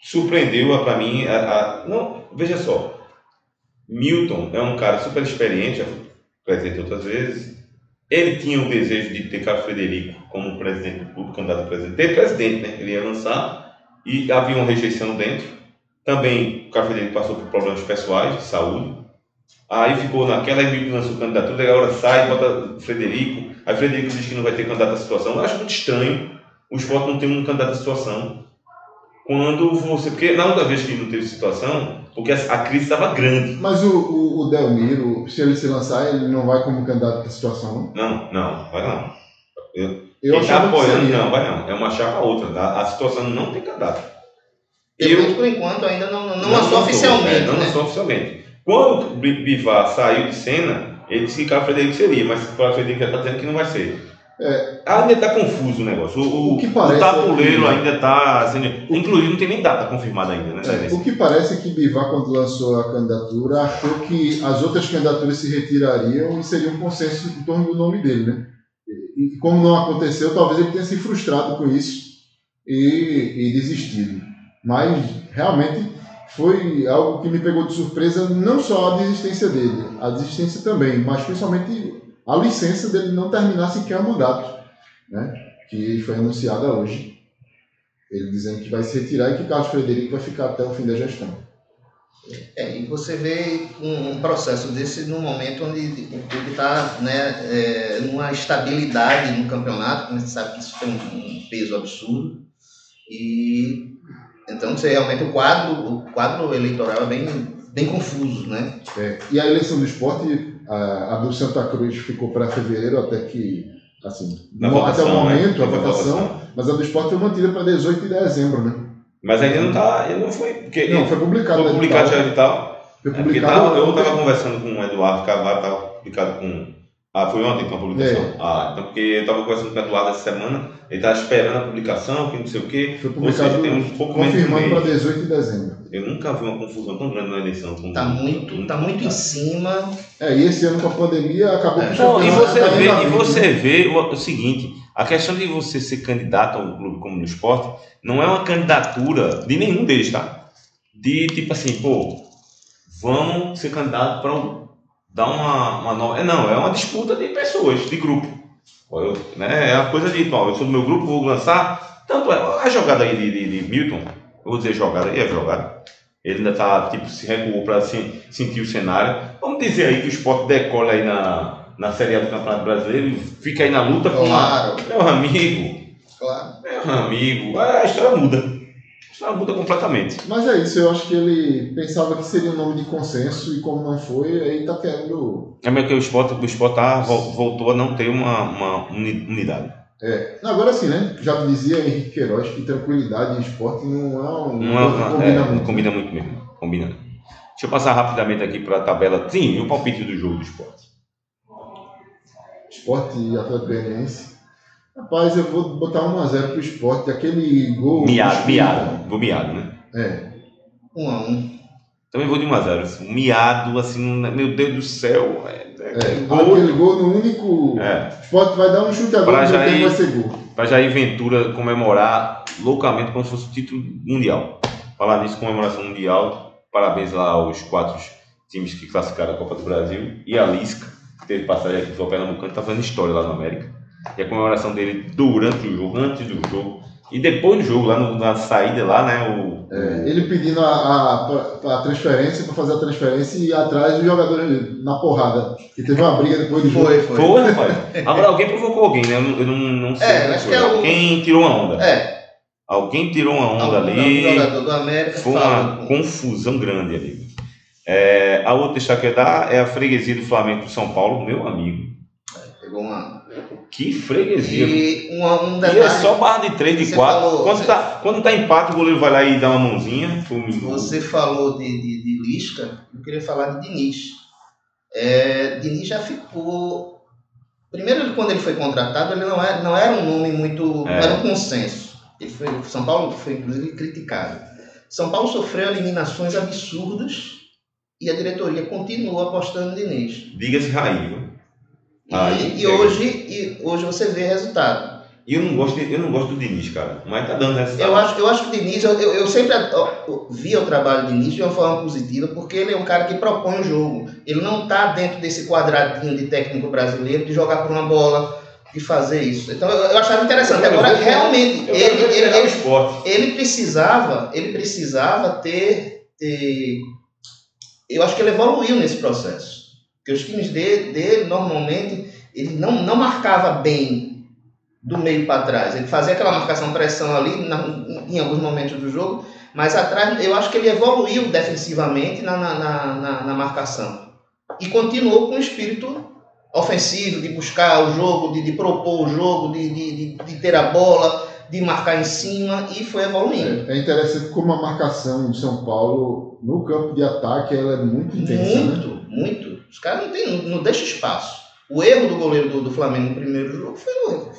Surpreendeu para mim, a, a, não, veja só, Milton é um cara super experiente, foi presidente outras vezes. Ele tinha o desejo de ter Carlos Frederico como presidente do clube, candidato a presidente. Ter presidente, né? Ele ia lançar e havia uma rejeição dentro. Também o Carlos Frederico passou por problemas pessoais de saúde. Aí ficou naquela e Milton lançou candidatura, agora sai, bota Frederico. Aí Frederico diz que não vai ter candidato à situação. Eu acho muito estranho o esporte não ter um candidato à situação. Quando você. Porque na outra vez que não teve situação, porque a, crise estava grande. Mas o, o, o, Delmiro, se ele se lançar, ele não vai como candidato à situação, não? Não, não, vai não. Eu, eu está apoiando, não, vai não. É uma chapa outra. A, a situação não tem candidato. Eu, por enquanto, ainda não, não, não lançou oficialmente. É, não né? lançou oficialmente. Quando Bivar saiu de cena, ele disse que o Frederico seria, mas o Frederico já está dizendo que não vai ser. É, ainda está confuso o negócio. O, o, que parece o tabuleiro é que... ainda está sendo. Inclusive, não tem nem data confirmada ainda, né? É, o que parece é que Bivar, quando lançou a candidatura, achou que as outras candidaturas se retirariam e seria um consenso em torno do nome dele, né? E, como não aconteceu, talvez ele tenha se frustrado com isso e, e desistido. Mas realmente foi algo que me pegou de surpresa, não só a desistência dele, a desistência também, mas principalmente a licença dele não terminar sequer o mandato, né? que foi anunciada hoje. Ele dizendo que vai se retirar e que Carlos Frederico vai ficar até o fim da gestão. É, e você vê um, um, processo desse no momento onde o clube está né, é, numa estabilidade no campeonato, a gente sabe que isso tem um, um peso absurdo. E então você realmente o quadro, o quadro eleitoral é bem, bem confuso, né? É, e a eleição do esporte, a, a do Santa Cruz ficou para fevereiro até que assim, na votação, até o né? momento, né? a votação, mas a do esporte foi mantida para 18 de dezembro, né? Mas ainda não tá, não foi, porque não foi publicado, foi publicado já edital. Foi publicado. É tava, eu estava conversando com o Eduardo Carvalho, estava publicado com ah, foi ontem com a publicação? É. Ah, então porque eu estava conversando com o Eduardo essa semana, ele estava esperando a publicação, que não sei o quê. Foi publicado, seja, tem um pouco confirmando para 18 de dezembro. Eu nunca vi uma confusão tão grande na eleição. Está muito, tá muito em cima. É, e esse ano com a pandemia acabou é. Não, e você vê, e você vê o, o, seguinte, a questão de você ser candidato a um clube como no esporte não é uma candidatura de nenhum deles, tá? De tipo assim, pô, vamos ser candidato para um dá uma, uma nova. É, não, é uma disputa de pessoas, de grupo. Eu, né, é a coisa de, ó, eu sou do meu grupo, vou lançar. Tanto é, a jogada aí de, de, de Milton, eu vou dizer jogada é jogada. Ele ainda tá, tipo, se recuou para assim, sentir o cenário. Vamos dizer aí que o esporte decola aí na, na Série A do Campeonato Brasileiro e fica aí na luta claro. com meu amigo. Claro. Meu amigo. A história muda muda completamente. Mas é isso, eu acho que ele pensava que seria um nome de consenso e como não foi, aí tá querendo. É meio que o esporte, o esporte tá, voltou a não ter uma, uma unidade. É, agora sim, né? Já dizia Henrique Queiroz que tranquilidade e esporte não é um. Não, é, não combina, é, muito. combina muito mesmo. Combina. Deixa eu passar rapidamente aqui para a tabela. Sim, o palpite do jogo do esporte. Esporte e Atlético Goianiense. Rapaz, eu vou botar 1x0 pro esporte, aquele gol. Miado, miado. Vou miado, né? É. 1x1. Também vou de 1x0. Assim, miado, assim, meu Deus do céu. É, é, gol. Aquele gol no único. É. O esporte vai dar um chute agora e Jair, vai ser gol. Pra Jair Ventura comemorar loucamente como se fosse o título mundial. Falar nisso, comemoração mundial. Parabéns lá aos quatro times que classificaram a Copa do Brasil. E a Lisca, que teve passagem aqui pelo Pernambucano, tá fazendo história lá no América e a comemoração dele durante o jogo, antes do jogo e depois do jogo, lá no, na saída lá, né? O, é, ele pedindo a, a, a transferência para fazer a transferência e ir atrás do jogador na porrada. E teve uma briga depois do jogo. Foi, foi. Foi, rapaz. Agora alguém provocou alguém, né? Eu não, eu não, não sei. É, acho que é o... Quem tirou uma onda? É. Alguém tirou uma onda Algum, ali. jogador do América. Foi uma confusão grande ali. É, a outra destaque é a freguesia do Flamengo do São Paulo, meu amigo. É, pegou uma que freguesia. E um, um detalhe, e é só barra de 3, de 4. Falou, quando, está, quando tá empate, o goleiro vai lá e dá uma mãozinha. Você falou de, de, de Lisca, eu queria falar de Diniz. É, Diniz já ficou. Primeiro, quando ele foi contratado, ele não era, não era um nome muito. É. Não era um consenso. Ele foi, São Paulo foi inclusive criticado. São Paulo sofreu eliminações absurdas e a diretoria continuou apostando no Diniz. Diga-se Raí, viu? E, e é. hoje, e hoje você vê resultado. E eu não gosto, de- eu não gosto do Diniz, cara. Mas tá dando resultado. Eu acho, eu acho que o Diniz, eu, eu, eu sempre via o trabalho do Diniz de uma forma positiva, porque ele é um cara que propõe o jogo. Ele não está dentro desse quadradinho de técnico brasileiro de jogar por uma bola, de fazer isso. Então eu, eu achava interessante. Agora, ver- realmente, ele, ele, o ele, ele precisava, ele precisava ter, ter- eu acho que ele evoluiu nesse processo. Porque os times dele, dele normalmente, ele não, não marcava bem do meio para trás. Ele fazia aquela marcação pressão ali na- em alguns momentos do jogo, mas atrás eu acho que ele evoluiu defensivamente na, na, na, na- marcação. E continuou com o espírito ofensivo, de buscar o jogo, de, de propor o jogo, de, de, de, ter a bola, de marcar em cima e foi evoluindo. É, é interessante como a marcação de São Paulo no campo de ataque ela é muito intensa, né? Muito, muito. Os caras não, tem, não, não deixam espaço. O erro do goleiro do, do Flamengo no primeiro jogo foi, o-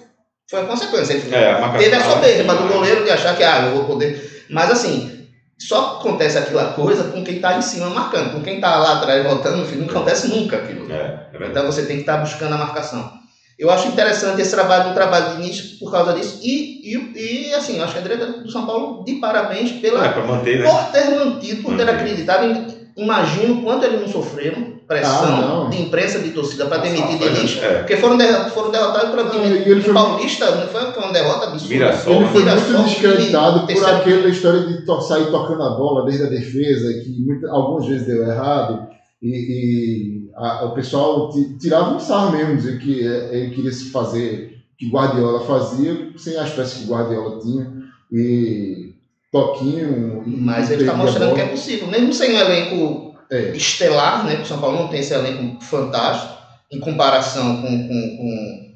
foi a consequência. Ele É, a teve a soberba do goleiro de achar que ah, eu vou poder. Mas assim, só acontece aquela coisa com quem está em cima marcando. Com quem está lá atrás voltando, não acontece nunca aquilo. É, é. Então você tem que estar buscando a marcação. Eu acho interessante esse trabalho, um trabalho de início por causa disso. E, e, e assim, eu acho que a direita do São Paulo, de parabéns pela, É, manter, né? por ter mantido, por ter acreditado. Im- Imagino quanto eles não sofreram pressão Ah, de imprensa, de torcida para demitir Ah, Diniz. é. Porque foram, derro- foram derrotados pelo time paulista, não foi, foi uma derrota absurda. Mirassol. Ele foi Mirassol, muito descreditado por terceiro- aquela história de to sair tocando a bola desde a defesa, que muita, algumas vezes deu errado, e, e a- o pessoal ti- tirava um sarro mesmo, dizer que é, ele queria se fazer que Guardiola fazia, sem as peças que Guardiola tinha, e toquinho. Mas ele está mostrando que é possível. Mesmo sem um elenco É. estelar, né? O São Paulo não tem esse elenco fantástico em comparação com, com, com,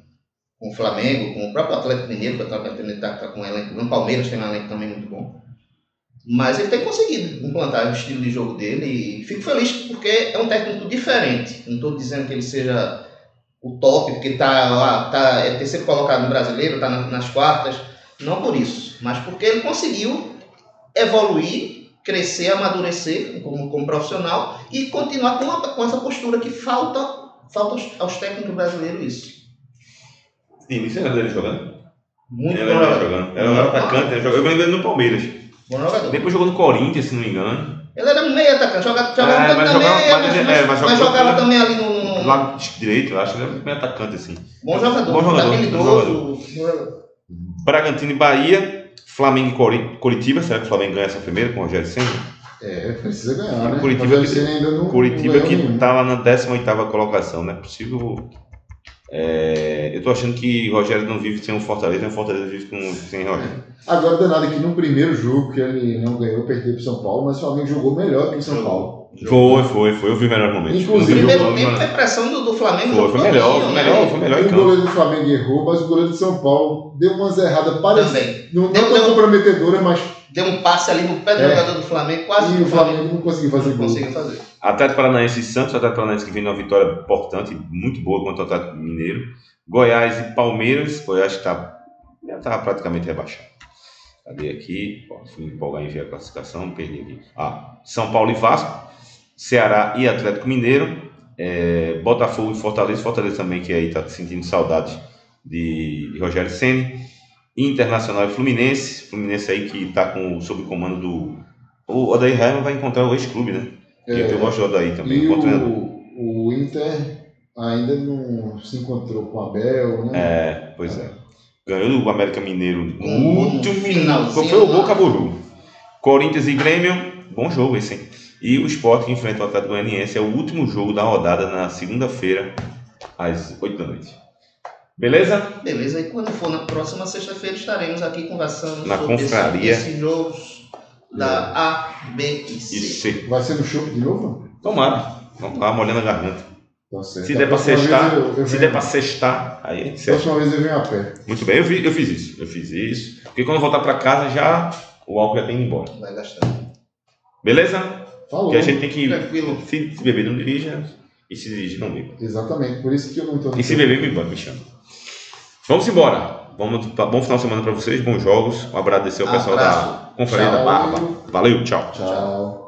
com o Flamengo, com o próprio Atlético Mineiro, que está tá com um elenco. O Palmeiras tem um elenco também muito bom. Mas ele tem conseguido implantar o estilo de jogo dele e fico feliz porque é um técnico diferente. Não estou dizendo que ele seja o top, porque tá, lá, tá, é terceiro colocado no brasileiro, está nas quartas. Não por isso, mas porque ele conseguiu evoluir, crescer, amadurecer como, como profissional e continuar com, a- com essa postura que falta, falta aos, aos técnicos brasileiros isso. Diniz, você lembra dele jogando? Muito Eu bom dele jogador. jogando. Era um atacante, ele jogou- eu lembro dele no Palmeiras. Bom jogador. Depois jogou no Corinthians, se não me engano. Ele era meio atacante, jogava, jogava É, um pouco mas também, jogava- mas mas, ele- é, mas mas jogava- jogava também ali no, no- Do lado direito, eu acho que ele era bem atacante assim. Bom jogador, Bom jogador, habilidoso. bom jogador. Bragantino e Bahia, Flamengo e Curitiba. Será que o Flamengo ganha essa primeira com o Rogério Senna? É, precisa ganhar, né? Curitiba não, Curitiba não que nenhum. tá lá na 18ª colocação, não é possível. É, eu tô achando que o Rogério não vive sem o Fortaleza, e o Fortaleza vive com, sem Rogério. Agora, danado que no primeiro jogo que ele não ganhou, perdeu pro São Paulo, mas o Flamengo jogou melhor que o São Paulo. Foi, foi, foi. Eu vi o melhor momento. Inclusive, o Primeiro tempo mas- foi pressão do, do Flamengo. Foi, foi melhor, foi né? melhor, foi melhor em o campo. goleiro do Flamengo errou, mas o goleiro do São Paulo deu umas erradas parecidas. Também. Não, não Deu- tão deu- comprometedoras, mas Deu um passe ali no pé do É. jogador do Flamengo, quase e o Flamengo não conseguiu fazer não gol. conseguiu fazer. Atlético Paranaense e Santos, Atlético Paranaense que vem numa vitória importante, muito boa contra o Atlético Mineiro. Goiás e Palmeiras, Goiás está já está praticamente rebaixado. Cadê aqui? Ó, fui empolgar em ver a classificação, perdi aqui. Ah, São Paulo e Vasco, Ceará e Atlético Mineiro, é, Botafogo e Fortaleza, Fortaleza também que aí está sentindo saudade de, de Rogério Ceni, Internacional e Fluminense, Fluminense aí que está com sob o comando do o Odair Helman vai encontrar o ex-clube, né? E eu gosto do Odair também, É. E o, o Inter ainda não se encontrou com o Abel, né? É, pois é. Ganhou do América Mineiro no último Qual foi o gol né? Caburu? Corinthians e Grêmio, bom jogo esse, hein? E o Sport que enfrenta o Atlético Goianiense é o último jogo da rodada na segunda-feira, às 8 da noite. Beleza? Beleza, e quando for na próxima sexta-feira estaremos aqui conversando Na sobre confraria. esse- esses jogos da A, B e C. C. Vai ser no show de novo? Tomara. Vamos lá, molhando a garganta. Tá certo. Se der pra próxima sextar, vez eu- eu se der pra sextar, aí é certo. Próxima vez eu venho a pé. Muito bem, eu, vi- eu fiz isso. Eu fiz isso. Porque quando eu voltar pra casa, já o álcool já tem ido embora. Vai gastando. Beleza? Falou. Porque a gente tem que. Tranquilo. Se, se beber, não dirija. E se dirigir, não beba. Exatamente, por isso que eu não no E se beber, me, me chama. Vamos embora. Vamos, bom final de semana para vocês, bons jogos. Um abraço ao pessoal Abraço. da Conferência da Tchau. Barba. Valeu, tchau. Tchau.